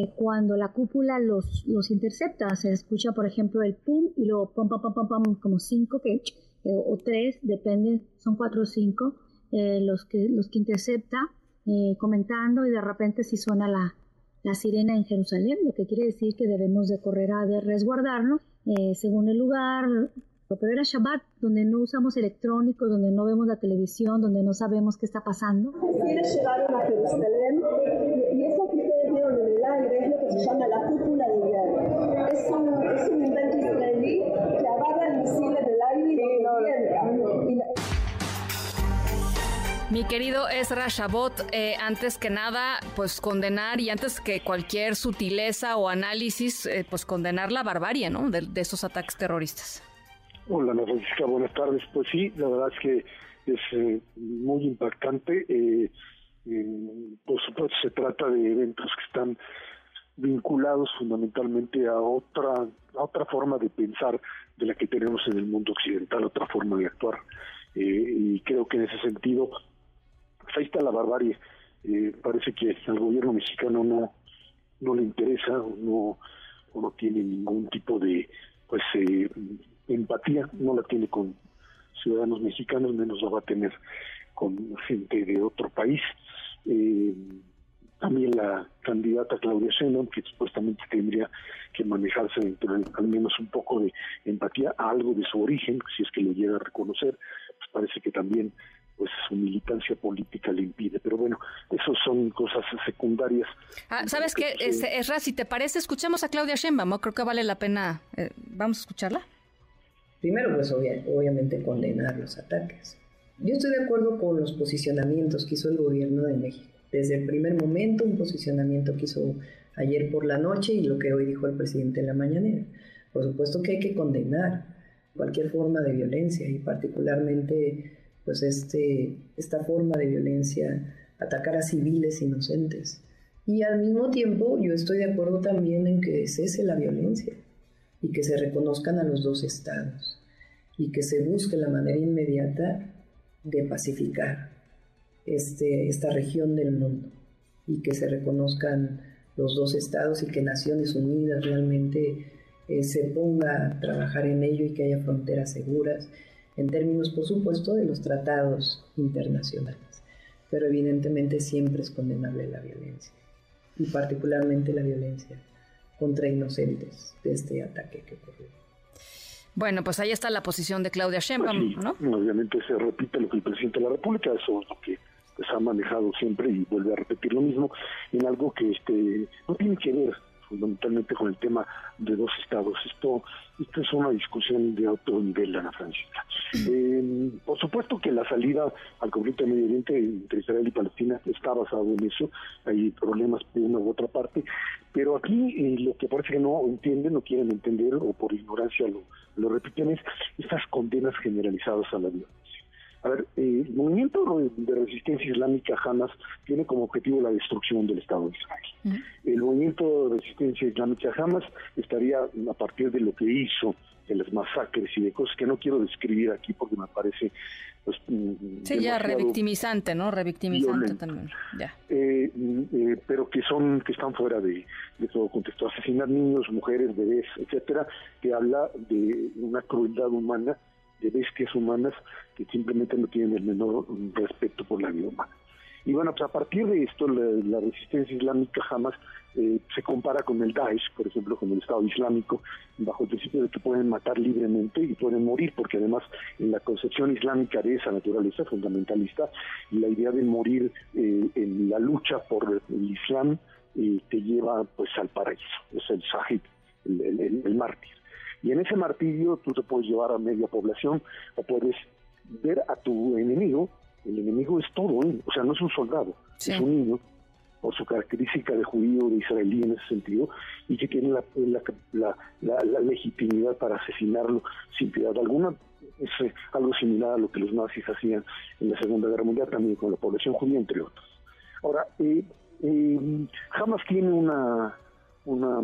Eh, cuando la cúpula los, los intercepta, se escucha por ejemplo el pum y luego pum, pum, pum, pum, como cinco que, eh, o tres, depende, son cuatro o cinco, eh, los, que, los que intercepta comentando y de repente si suena la, la sirena en Jerusalén, lo que quiere decir que debemos de correr a de resguardarnos según el lugar, pero era Shabbat, donde no usamos electrónicos, donde no vemos la televisión, donde no sabemos qué está pasando. llegaron a Jerusalén se llama la cúpula de hierro. Es un, es un invento israelí que agarra misiles del aire y lo mi querido Ezra Shabot, eh, antes que nada, pues condenar y antes que cualquier sutileza o análisis, eh, pues condenar la barbarie, ¿no? De, de esos ataques terroristas. Hola, Ana Francisca, buenas tardes. Pues sí, la verdad es que es eh, muy impactante. Eh, por supuesto, se trata de eventos que están vinculados fundamentalmente a otra a otra forma de pensar de la que tenemos en el mundo occidental, otra forma de actuar. Eh, y creo que en ese sentido, pues ahí está la barbarie. parece que al gobierno mexicano no no le interesa o no o no tiene ningún tipo de pues eh, empatía, no la tiene con ciudadanos mexicanos, menos la va a tener con gente de otro país. Eh, también la candidata Claudia Sheinbaum, que supuestamente tendría que manejarse dentro de al menos un poco de empatía a algo de su origen, si es que lo llega a reconocer, pues parece que también pues su militancia política le impide. Pero bueno, eso son cosas secundarias. Ah, ¿Sabes qué, es, Esra, si te parece, escuchemos a Claudia Sheinbaum, creo que vale la pena, eh, ¿vamos a escucharla? Primero, pues obviamente condenar los ataques. Yo estoy de acuerdo con los posicionamientos que hizo el gobierno de México. Desde el primer momento, un posicionamiento que hizo ayer por la noche y lo que hoy dijo el presidente en la mañanera. Por supuesto que hay que condenar cualquier forma de violencia y particularmente pues este, esta forma de violencia, atacar a civiles inocentes. Y al mismo tiempo yo estoy de acuerdo también en que cese la violencia y que se reconozcan a los dos estados y que se busque la manera inmediata de pacificar este, esta región del mundo y que se reconozcan los dos estados y que Naciones Unidas realmente eh, se ponga a trabajar en ello y que haya fronteras seguras en términos, por supuesto, de los tratados internacionales. Pero evidentemente siempre es condenable la violencia y particularmente la violencia contra inocentes de este ataque que ocurrió. Bueno, pues ahí está la posición de Claudia Sheinbaum, pues ¿no? Obviamente se repite lo que el presidente de la República, eso es lo que pues, ha manejado siempre y vuelve a repetir lo mismo en algo que este no tiene que ver fundamentalmente con el tema de dos estados. Esto, esto es una discusión de otro nivel, Ana Francisca. Eh, por supuesto que la salida al conflicto de Medio Oriente entre Israel y Palestina está basado en eso. Hay problemas de una u otra parte. Pero aquí eh, lo que parece que no entienden, no quieren entender o por ignorancia lo, lo repiten es estas condenas generalizadas a la violencia. A ver, eh, el movimiento de resistencia islámica Hamas tiene como objetivo la destrucción del Estado de Israel. El movimiento de resistencia islámica Hamas estaría a partir de lo que hizo, de las masacres y de cosas que no quiero describir aquí porque me parece pues, mm, sí, ya revictimizante, ¿no? Revictimizante también, ya. Eh, eh, pero que son, que están fuera de, de, todo contexto. Asesinar niños, mujeres, bebés, etcétera, que habla de una crueldad humana de bestias humanas que simplemente no tienen el menor respeto por la vida humana. Y bueno, pues a partir de esto, la, resistencia islámica jamás eh, se compara con el Daesh, por ejemplo, con el Estado Islámico, bajo el principio de que pueden matar libremente y pueden morir, porque además en la concepción islámica de esa naturaleza fundamentalista, la idea de morir eh, en la lucha por el Islam eh, te lleva pues al paraíso, es el Sahib, el mártir. Y en ese martirio tú te puedes llevar a media población o puedes ver a tu enemigo, el enemigo es todo, ¿eh? o sea, no es un soldado, es un niño, por su característica de judío, de israelí en ese sentido, y que tiene la, la, la, legitimidad para asesinarlo sin piedad alguna. Es eh, algo similar a lo que los nazis hacían en la Segunda Guerra Mundial, también con la población judía, entre otros. Ahora, eh, eh, Hamas tiene una, una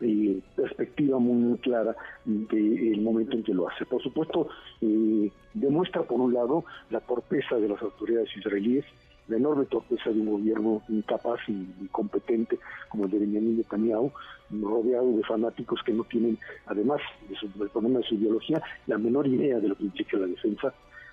eh, perspectiva muy clara del momento en que lo hace. Por supuesto, eh, demuestra por un lado la torpeza de las autoridades israelíes, la enorme torpeza de un gobierno incapaz y incompetente como el de Benjamin Netanyahu, rodeado de fanáticos que no tienen, además de su, del problema de su ideología, la menor idea de lo que implica la defensa,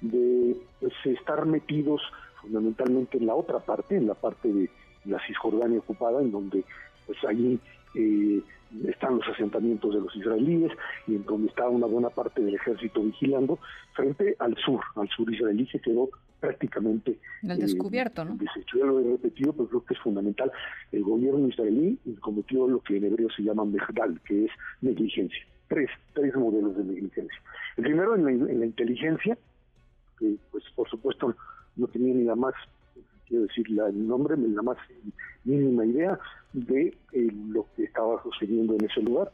de pues, estar metidos fundamentalmente en la otra parte, en la parte de la Cisjordania ocupada, en donde pues ahí eh, están los asentamientos de los israelíes y en donde está una buena parte del ejército vigilando, frente al sur, al sur israelí que quedó prácticamente el descubierto, ¿no? Deshecho. Ya lo he repetido, pero creo que es fundamental. El gobierno israelí cometió lo que en hebreo se llama mejdal, que es negligencia. Tres, tres modelos de negligencia. El primero en la, en la inteligencia, que pues por supuesto no tenía ni la más quiero decir la, el nombre, la más mínima idea de eh, lo que estaba sucediendo en ese lugar.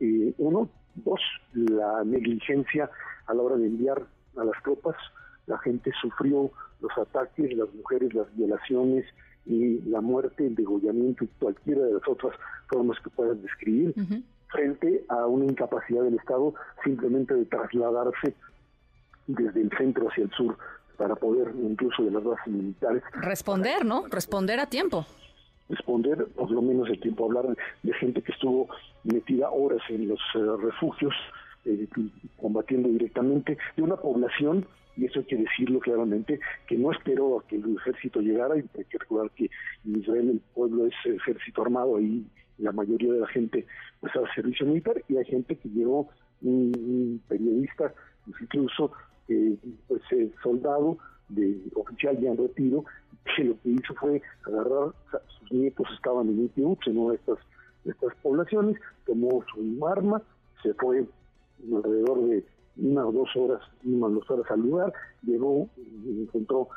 Eh, uno, dos, la negligencia a la hora de enviar a las tropas. La gente sufrió los ataques, las mujeres, las violaciones y la muerte, el degollamiento y cualquiera de las otras formas que puedas describir, frente a una incapacidad del Estado simplemente de trasladarse desde el centro hacia el sur para poder, incluso de las bases militares. Responder, ¿no? Responder a tiempo. Responder, por lo menos el tiempo, hablar de gente que estuvo metida horas en los eh, refugios, eh, combatiendo directamente, de una población y eso hay que decirlo claramente, que no esperó a que el ejército llegara, y hay que recordar que en Israel el pueblo es ejército armado, y la mayoría de la gente pues hace servicio militar, y hay gente que llegó, un, periodista, incluso eh, pues el soldado de oficial ya en retiro, que lo que hizo fue agarrar, sus nietos estaban en Itiuch, en una de estas, estas poblaciones, tomó su arma, se fue alrededor de una o dos horas, una o dos horas al lugar, llegó y encontró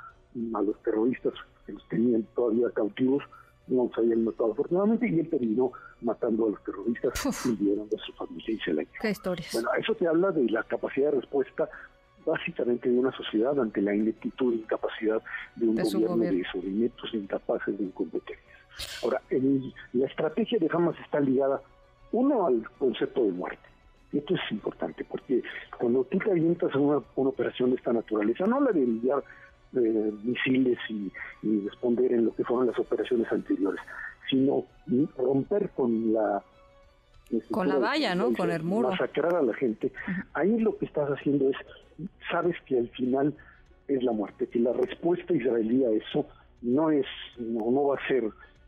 a los terroristas que los tenían todavía cautivos, no los habían matado afortunadamente, y él terminó matando a los terroristas y liberando a su familia y se la historias. Bueno, eso te habla de la capacidad de respuesta básicamente de una sociedad ante la ineptitud e incapacidad de un gobierno, de sobrimientos incapaces de incompetencias. Ahora, la estrategia de Hamas está ligada, uno, al concepto de muerte. Y esto es importante, porque cuando tú te avientas a una, operación de esta naturaleza, no la de enviar eh, misiles y, responder en lo que fueron las operaciones anteriores, sino romper con la con la valla, ¿no? Con el muro. Masacrar a la gente. Ahí lo que estás haciendo es sabes que al final es la muerte, que la respuesta israelí a eso no es, no, va a ser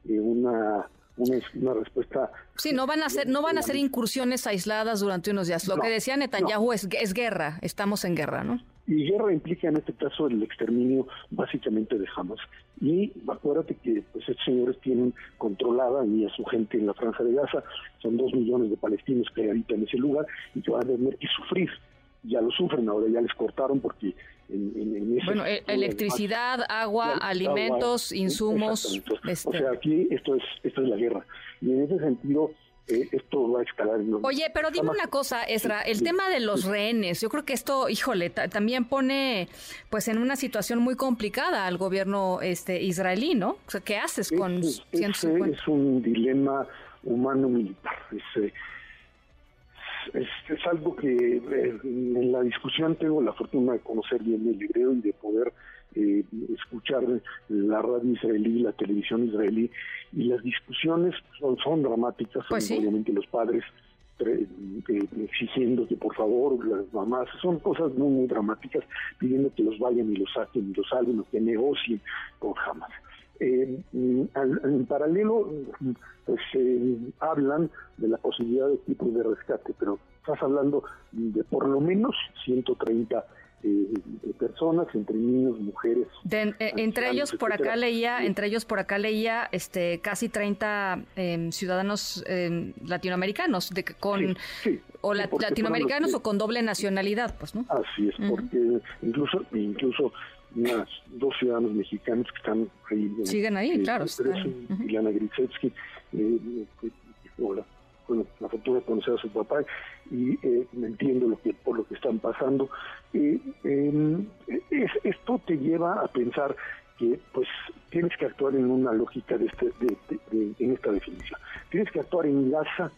eh, una una, respuesta. Sí, no van a ser, no van a ser incursiones aisladas durante unos días. Lo que decía Netanyahu es, es guerra, estamos en guerra, ¿no? Y guerra implica en este caso el exterminio básicamente de Hamas. Y acuérdate que pues, estos señores tienen controlada y a su gente en la franja de Gaza, son dos millones de palestinos que habitan ese lugar y que van a tener que sufrir ya lo sufren, ahora ya les cortaron porque en, en, Bueno, e, electricidad, agua, alimentos, insumos. Este. O sea, aquí esto es, esto es la guerra. Y en ese sentido, eh, esto va a escalar. Oye, pero dime una cosa, Esra, el tema de los rehenes, yo creo que esto, híjole, también pone pues en una situación muy complicada al gobierno este israelí, ¿no? O sea, ¿qué haces con es, Es, es un dilema humano militar. Es, es, es algo que eh, en la discusión tengo la fortuna de conocer bien el hebreo y de poder eh, escuchar la radio israelí, la televisión israelí, y las discusiones son, son dramáticas, pues obviamente los padres eh, exigiendo que por favor las mamás, son cosas muy, muy dramáticas, pidiendo que los vayan y los saquen y los salven o que negocien con Hamas. Eh, en paralelo, pues eh, hablan de la posibilidad de equipos de rescate, pero estás hablando de por lo menos 130 eh, personas, entre niños, mujeres. entre ellos por acá leía, entre ellos por acá leía, este, casi 30 em, ciudadanos em, latinoamericanos de, con o latinoamericanos o con doble nacionalidad, pues, ¿no? Así es, porque incluso incluso unas dos ciudadanos mexicanos que están ahí. Siguen ahí, claro. y Lana Grisetsky, eh, la, bueno, la fortuna de conocer a su papá y eh, entiendo lo que por lo que están pasando. Eh, em, esto te lleva a pensar que pues tienes que actuar en una lógica de, este, de, en esta definición. Tienes que actuar en Gaza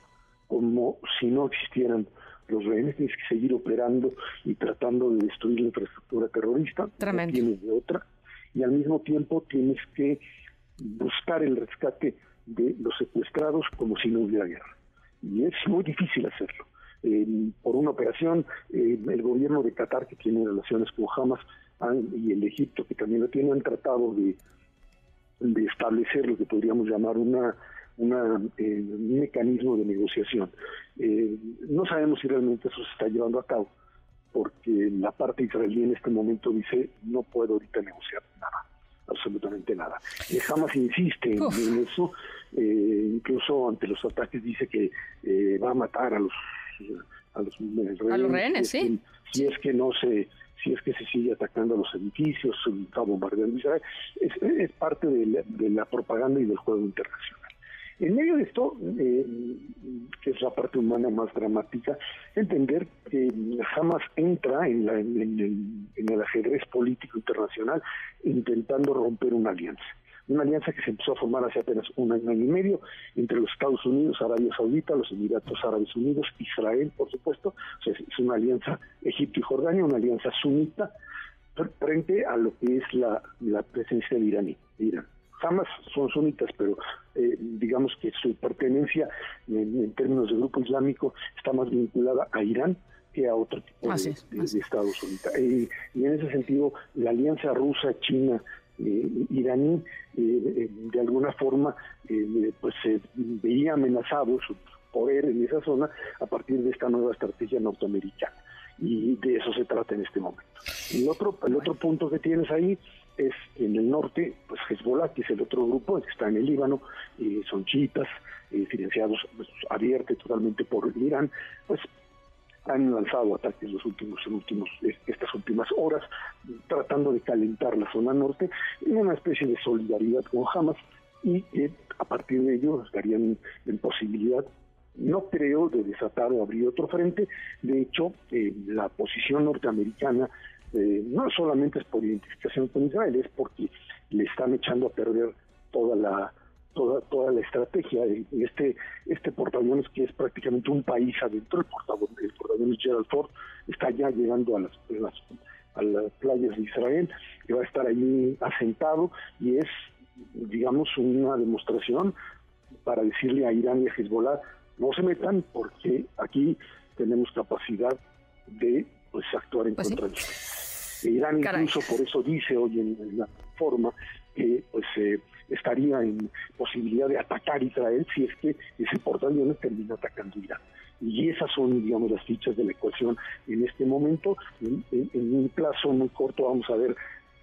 como si no existieran los rehenes, tienes que seguir operando y tratando de destruir la infraestructura terrorista, Tremendo. tienes de otra, y al mismo tiempo tienes que buscar el rescate de los secuestrados como si no hubiera guerra. Y es muy difícil hacerlo. por una operación, el gobierno de Qatar, que tiene relaciones con Hamas, y el Egipto, que también lo tienen, han tratado de, de establecer lo que podríamos llamar una, una eh, un mecanismo de negociación. Eh, no sabemos si realmente eso se está llevando a cabo, porque la parte israelí en este momento dice no puedo ahorita negociar nada, absolutamente nada. Y jamás insiste en, eso, eh, incluso ante los ataques dice que va a matar a los a los, a los rehenes, sí. Si es que no se si es que se sigue atacando a los edificios, se está bombardeando Israel. Es, es parte de la, propaganda y del juego internacional. En medio de esto, eh, que es la parte humana más dramática, entender que jamás entra en, la, en el ajedrez político internacional intentando romper una alianza una alianza que se empezó a formar hace apenas un año y medio entre los Estados Unidos, Arabia Saudita, los Emiratos Árabes Unidos, Israel, por supuesto, es una alianza Egipto y Jordania, una alianza sunita frente a lo que es la, presencia de Irán. Irán. Jamás son sunitas, pero eh, digamos que su pertenencia en, términos de grupo islámico está más vinculada a Irán que a otro tipo de, Estados Unidos. Eh, y en ese sentido, la alianza rusa-china eh, iraní eh, eh, de alguna forma pues se veía amenazado su poder en esa zona a partir de esta nueva estrategia norteamericana y de eso se trata en este momento. El otro, el otro punto que tienes ahí es en el norte, pues Hezbollah, que es el otro grupo que está en el Líbano, son chiitas, financiados pues, abiertos totalmente por Irán, pues han lanzado ataques los últimos, últimos, estas últimas horas, tratando de calentar la zona norte en una especie de solidaridad con Hamas y que a partir de ello estarían en posibilidad no creo de desatar o abrir otro frente. De hecho, eh, la posición norteamericana eh, no solamente es por identificación con Israel, es porque le están echando a perder toda la toda, toda la estrategia. Este, este portaaviones, que es prácticamente un país adentro, el portaaviones, el portaaviones Gerald Ford, está ya llegando a las, a las playas de Israel, que va a estar allí asentado y es, digamos, una demostración para decirle a Irán y a Hezbollah, no se metan porque aquí tenemos capacidad de pues actuar en pues contra de ellos. Irán incluso por eso dice hoy en, la forma que pues eh, estaría en posibilidad de atacar Israel si es que ese portaaviones termina atacando Irán. Y esas son, digamos, las fichas de la ecuación en este momento. En, un plazo muy corto vamos a ver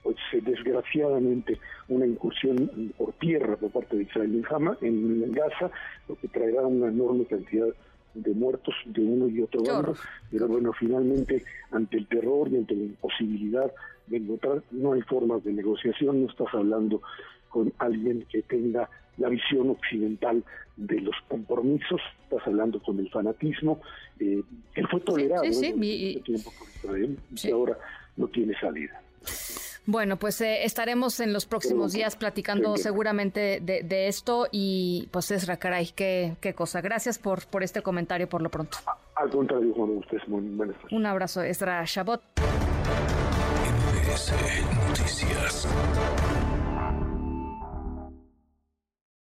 pues desgraciadamente una incursión por tierra por parte de Israel en Hama, en Gaza, lo que traerá una enorme cantidad de muertos de uno y otro bando, pero bueno, finalmente ante el terror y ante la imposibilidad de encontrar, no hay formas de negociación, no estás hablando con alguien que tenga la visión occidental de los compromisos, estás hablando con el fanatismo, eh, que fue tolerado sí, tiempo por Israel y ahora no tiene salida. Bueno, pues eh, estaremos en los próximos días platicando seguramente de, esto y pues es caray, qué, qué cosa. Gracias por, por este comentario por lo pronto. Al contrario, Juan, ustedes muy buenas Un abrazo, Esra Shabot. Noticias.